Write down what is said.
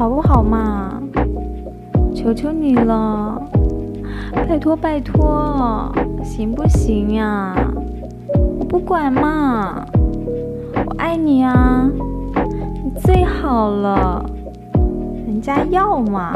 好不好嘛？求求你了。拜托拜托行不行呀我不管嘛我爱你啊你最好了人家要嘛。